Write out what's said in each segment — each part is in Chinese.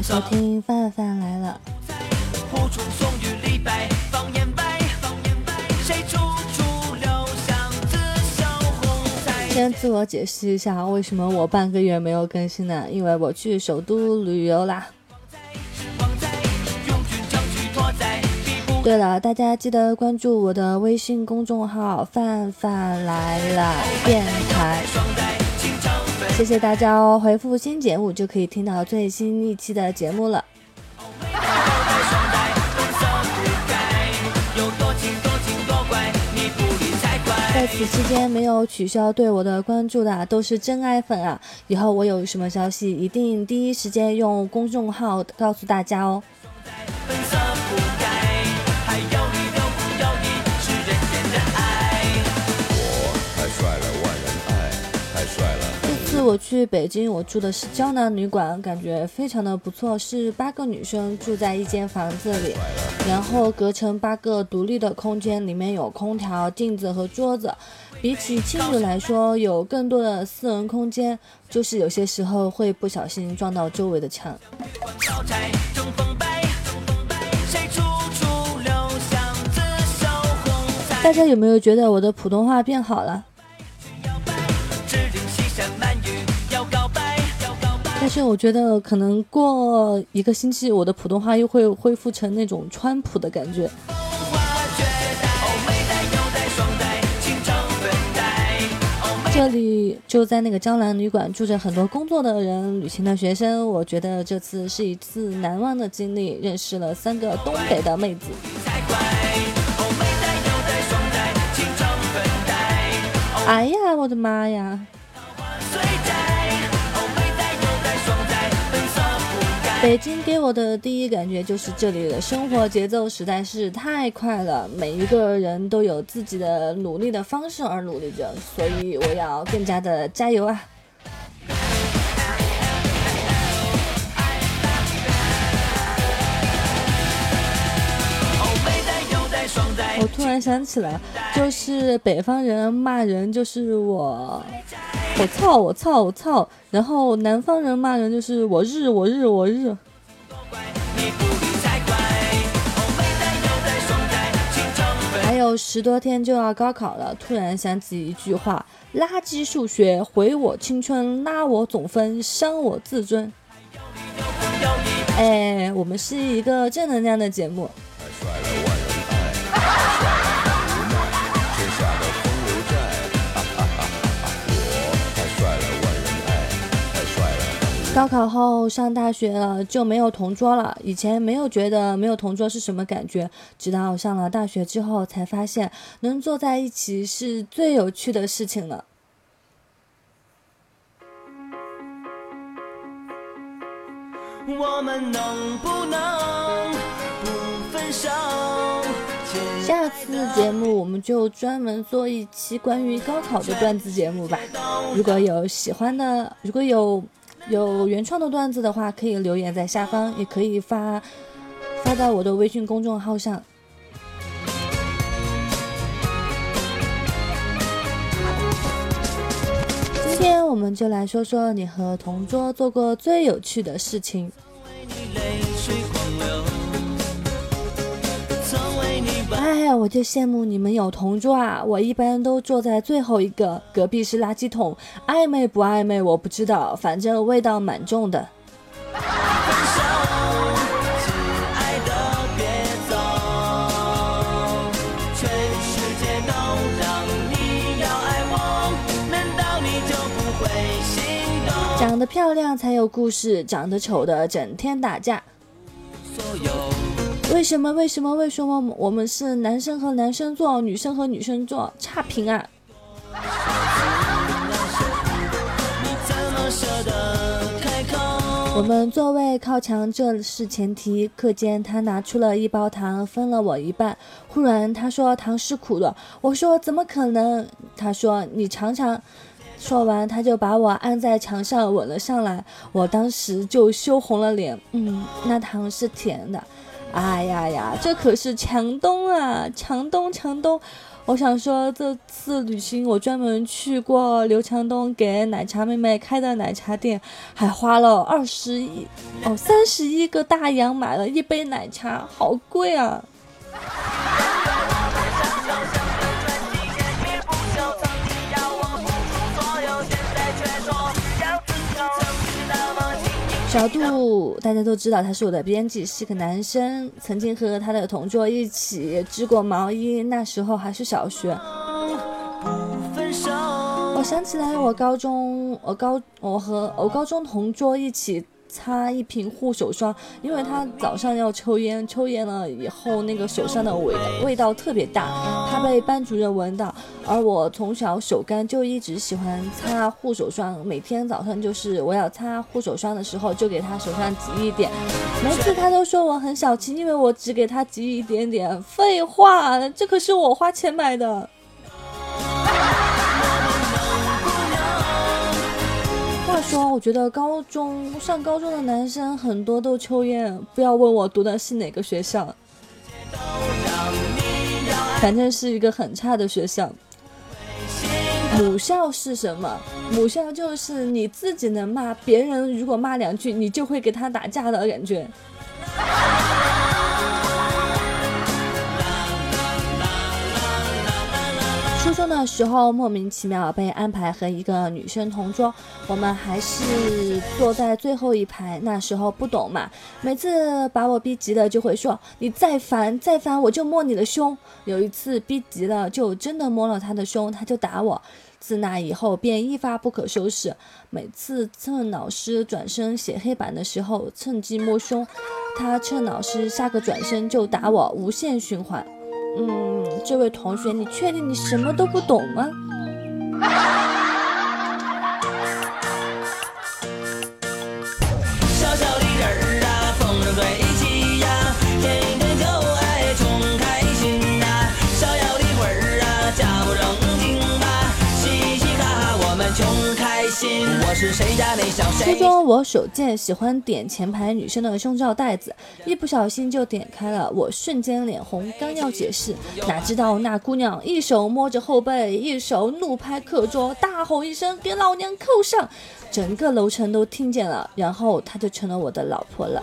欢迎大家收听范范来了。先自我解释一下，为什么我半个月没有更新呢？因为我去首都旅游啦。对了，大家记得关注我的微信公众号“范范来了电台”，谢谢大家哦！回复“新节目”就可以听到最新一期的节目了。在此期间没有取消对我的关注的都是真爱粉啊！以后我有什么消息，一定第一时间用公众号告诉大家哦。我去北京，我住的是胶囊旅馆，感觉非常的不错，是八个女生住在一间房子里，然后隔成八个独立的空间，里面有空调、镜子和桌子。比起青旅来说，有更多的私人空间，就是有些时候会不小心撞到周围的墙。大家有没有觉得我的普通话变好了？但是我觉得可能过一个星期，我的普通话又会恢复成那种川普的感觉。这里就在那个江南旅馆，住着很多工作的人、旅行的学生。我觉得这次是一次难忘的经历，认识了三个东北的妹子。哎呀，我的妈呀！北京给我的第一感觉就是这里的生活节奏实在是太快了，每一个人都有自己的努力的方式而努力着，所以我要更加的加油啊！我突然想起来，就是北方人骂人就是我。我操！我操！我操！然后南方人骂人就是我日我日我日。还有十多天就要高考了，突然想起一句话：垃圾数学毁我青春，拉我总分，伤我自尊。哎，我们是一个正能量的节目。高考后上大学了就没有同桌了。以前没有觉得没有同桌是什么感觉，直到上了大学之后才发现，能坐在一起是最有趣的事情了。我们能不能不分手？下次节目我们就专门做一期关于高考的段子节目吧。如果有喜欢的，如果有。有原创的段子的话，可以留言在下方，也可以发发到我的微信公众号上。今天我们就来说说你和同桌做过最有趣的事情。哎呀，我就羡慕你们有同桌啊！我一般都坐在最后一个，隔壁是垃圾桶，暧昧不暧昧我不知道，反正味道蛮重的。长得漂亮才有故事，长得丑的整天打架。所有为什么？为什么？为什么我们是男生和男生坐，女生和女生坐，差评啊！我们座位靠墙，这是前提。课间，他拿出了一包糖，分了我一半。忽然，他说糖是苦的。我说怎么可能？他说你尝尝。说完，他就把我按在墙上吻了上来。我当时就羞红了脸。嗯，那糖是甜的。哎呀呀，这可是强东啊！强东，强东，我想说，这次旅行我专门去过刘强东给奶茶妹妹开的奶茶店，还花了二十一哦三十一个大洋买了一杯奶茶，好贵啊！小杜，大家都知道他是我的编辑，是个男生，曾经和他的同桌一起织过毛衣，那时候还是小学。我想起来，我高中，我高，我和我高中同桌一起。擦一瓶护手霜，因为他早上要抽烟，抽烟了以后那个手上的味味道特别大，他被班主任闻到。而我从小手干，就一直喜欢擦护手霜，每天早上就是我要擦护手霜的时候，就给他手上挤一点。每次他都说我很小气，因为我只给他挤一点点。废话，这可是我花钱买的。觉得高中上高中的男生很多都抽烟，不要问我读的是哪个学校，反正是一个很差的学校。母校是什么？母校就是你自己能骂别人，如果骂两句，你就会给他打架的感觉。初中的时候，莫名其妙被安排和一个女生同桌，我们还是坐在最后一排。那时候不懂嘛，每次把我逼急了，就会说：“你再烦再烦，我就摸你的胸。”有一次逼急了，就真的摸了他的胸，他就打我。自那以后便一发不可收拾，每次趁老师转身写黑板的时候，趁机摸胸；他趁老师下个转身就打我，无限循环。嗯，这位同学，你确定你什么都不懂吗？初中我手贱，喜欢点前排女生的胸罩带子，一不小心就点开了，我瞬间脸红，刚要解释，哪知道那姑娘一手摸着后背，一手怒拍课桌，大吼一声：“给老娘扣上！”整个楼层都听见了，然后她就成了我的老婆了。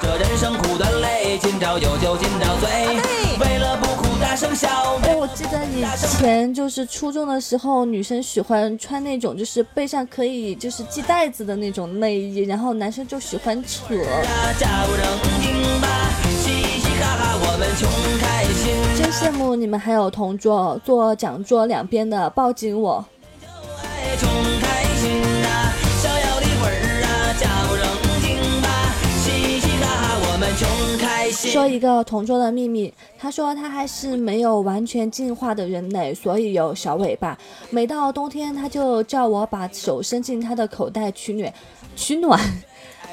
这人生苦短累，今朝有酒今朝醉，为了不哭大声笑。哎，我记得以前就是初中的时候，女生喜欢穿那种就是背上可以就是系带子的那种内衣，然后男生就喜欢扯。真羡慕你们还有同桌坐讲桌两边的抱紧我。说一个同桌的秘密，他说他还是没有完全进化的人类，所以有小尾巴。每到冬天，他就叫我把手伸进他的口袋取暖，取暖，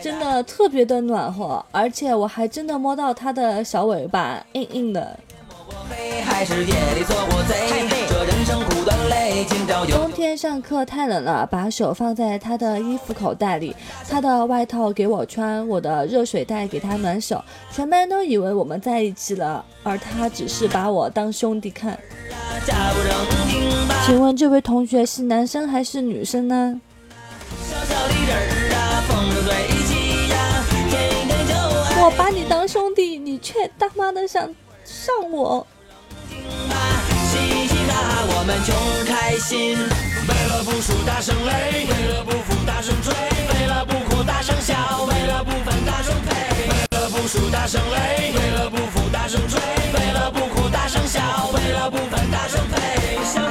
真的特别的暖和，而且我还真的摸到他的小尾巴，硬硬的。冬天上课太冷了，把手放在他的衣服口袋里，他的外套给我穿，我的热水袋给他暖手，全班都以为我们在一起了，而他只是把我当兄弟看。请问这位同学是男生还是女生呢？我把你当兄弟，你却他妈的想上我。我们穷开心，为了不输大声擂，为了不服大声追，为了不哭大声笑，为了不分大声呸，为了不输大声擂，为了不服大声追，为了不哭大声笑，为了不分大声呸。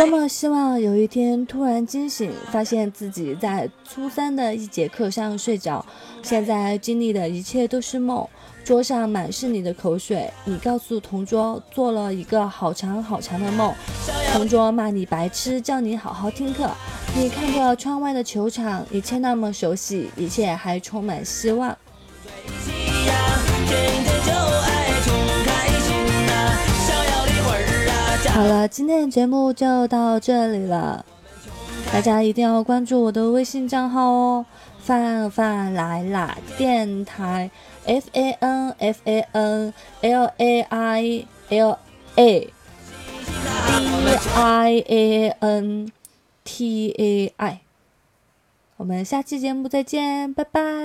多么希望有一天突然惊醒，发现自己在初三的一节课上睡着，现在经历的一切都是梦。桌上满是你的口水，你告诉同桌做了一个好长好长的梦，同桌骂你白痴，叫你好好听课。你看着窗外的球场，一切那么熟悉，一切还充满希望。好了，今天的节目就到这里了。大家一定要关注我的微信账号哦，范范来啦电台，F A N F A N L A I L A D I A N T A I，我们下期节目再见，拜拜。